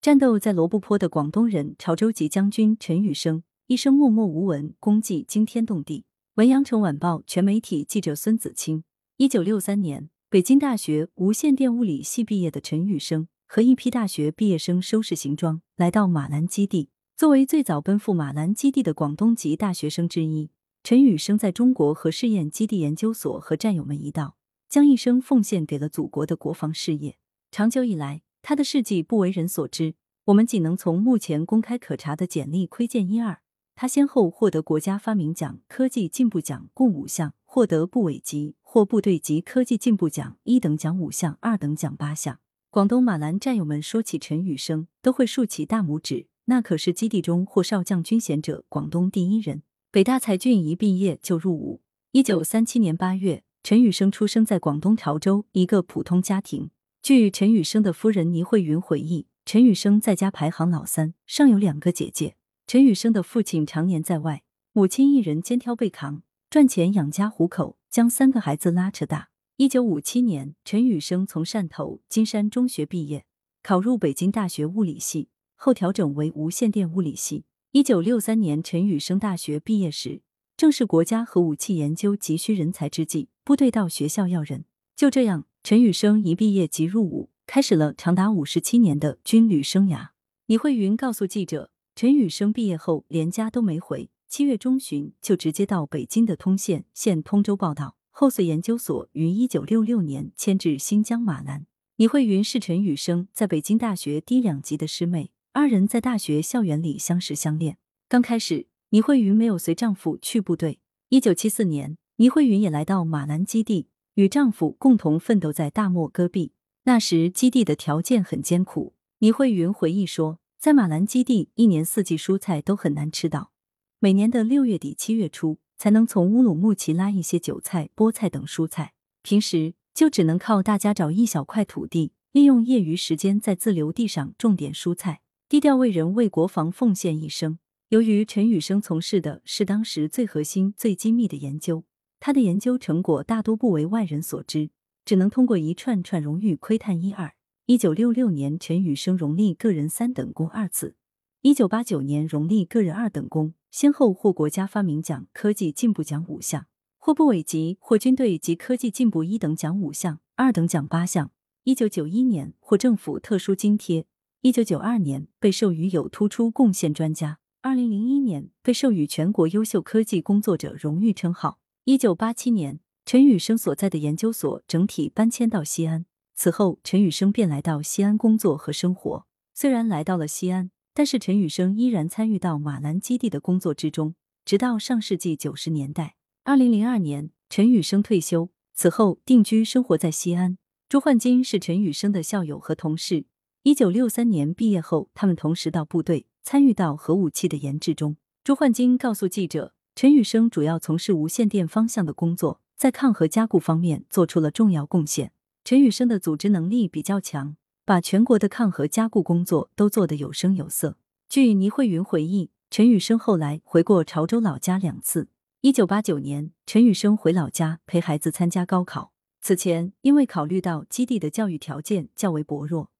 战斗在罗布泊的广东人，潮州籍将军陈宇生，一生默默无闻，功绩惊天动地。文阳城晚报全媒体记者孙子清，一九六三年，北京大学无线电物理系毕业的陈宇生和一批大学毕业生收拾行装，来到马兰基地。作为最早奔赴马兰基地的广东籍大学生之一，陈宇生在中国核试验基地研究所和战友们一道，将一生奉献给了祖国的国防事业。长久以来，他的事迹不为人所知，我们仅能从目前公开可查的简历窥见一二。他先后获得国家发明奖、科技进步奖共五项，获得部委级或部队级科技进步奖一等奖五项，二等奖八项。广东马兰战友们说起陈宇生，都会竖起大拇指，那可是基地中获少将军衔者广东第一人。北大才俊一毕业就入伍。一九三七年八月，陈宇生出生在广东潮州一个普通家庭。据陈宇生的夫人倪慧云回忆，陈宇生在家排行老三，上有两个姐姐。陈宇生的父亲常年在外，母亲一人肩挑背扛赚钱养家糊口，将三个孩子拉扯大。一九五七年，陈宇生从汕头金山中学毕业，考入北京大学物理系，后调整为无线电物理系。一九六三年，陈宇生大学毕业时，正是国家核武器研究急需人才之际，部队到学校要人。就这样，陈宇生一毕业即入伍，开始了长达五十七年的军旅生涯。李慧云告诉记者。陈宇生毕业后连家都没回，七月中旬就直接到北京的通县县通州报道，后遂研究所于一九六六年迁至新疆马兰。倪慧云是陈宇生在北京大学低两级的师妹，二人在大学校园里相识相恋。刚开始，倪慧云没有随丈夫去部队。一九七四年，倪慧云也来到马兰基地，与丈夫共同奋斗在大漠戈壁。那时基地的条件很艰苦。倪慧云回忆说。在马兰基地，一年四季蔬菜都很难吃到。每年的六月底七月初，才能从乌鲁木齐拉一些韭菜、菠菜等蔬菜。平时就只能靠大家找一小块土地，利用业余时间在自留地上种点蔬菜，低调为人为国防奉献一生。由于陈宇生从事的是当时最核心、最机密的研究，他的研究成果大多不为外人所知，只能通过一串串荣誉窥探一二。一九六六年，陈宇生荣立个人三等功二次；一九八九年，荣立个人二等功，先后获国家发明奖、科技进步奖五项，获部委级或军队及科技进步一等奖五项，二等奖八项。一九九一年，获政府特殊津贴；一九九二年，被授予有突出贡献专家；二零零一年，被授予全国优秀科技工作者荣誉称号。一九八七年，陈宇生所在的研究所整体搬迁到西安。此后，陈宇生便来到西安工作和生活。虽然来到了西安，但是陈宇生依然参与到马兰基地的工作之中，直到上世纪九十年代。二零零二年，陈宇生退休，此后定居生活在西安。朱焕金是陈宇生的校友和同事。一九六三年毕业后，他们同时到部队参与到核武器的研制中。朱焕金告诉记者，陈宇生主要从事无线电方向的工作，在抗核加固方面做出了重要贡献。陈宇生的组织能力比较强，把全国的抗核加固工作都做得有声有色。据倪慧云回忆，陈宇生后来回过潮州老家两次。一九八九年，陈宇生回老家陪孩子参加高考。此前，因为考虑到基地的教育条件较为薄弱，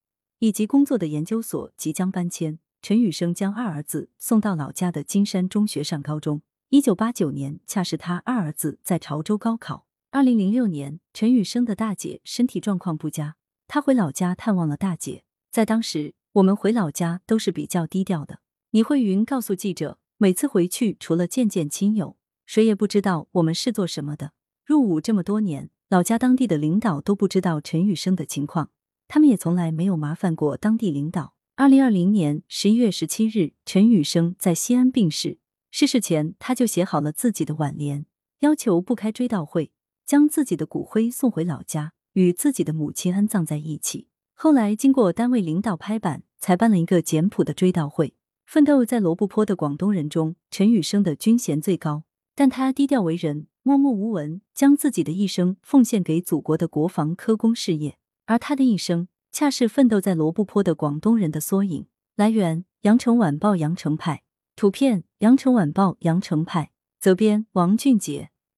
以及工作的研究所即将搬迁，陈宇生将二儿子送到老家的金山中学上高中。一九八九年，恰是他二儿子在潮州高考。二零零六年，陈雨生的大姐身体状况不佳，他回老家探望了大姐。在当时，我们回老家都是比较低调的。倪慧云告诉记者，每次回去除了见见亲友，谁也不知道我们是做什么的。入伍这么多年，老家当地的领导都不知道陈雨生的情况，他们也从来没有麻烦过当地领导。二零二零年十一月十七日，陈雨生在西安病逝。逝世前，他就写好了自己的挽联，要求不开追悼会。将自己的骨灰送回老家，与自己的母亲安葬在一起。后来经过单位领导拍板，才办了一个简朴的追悼会。奋斗在罗布泊的广东人中，陈宇生的军衔最高，但他低调为人，默默无闻，将自己的一生奉献给祖国的国防科工事业。而他的一生，恰是奋斗在罗布泊的广东人的缩影。来源：羊城晚报羊城派，图片：羊城晚报羊城派，责编：王俊杰。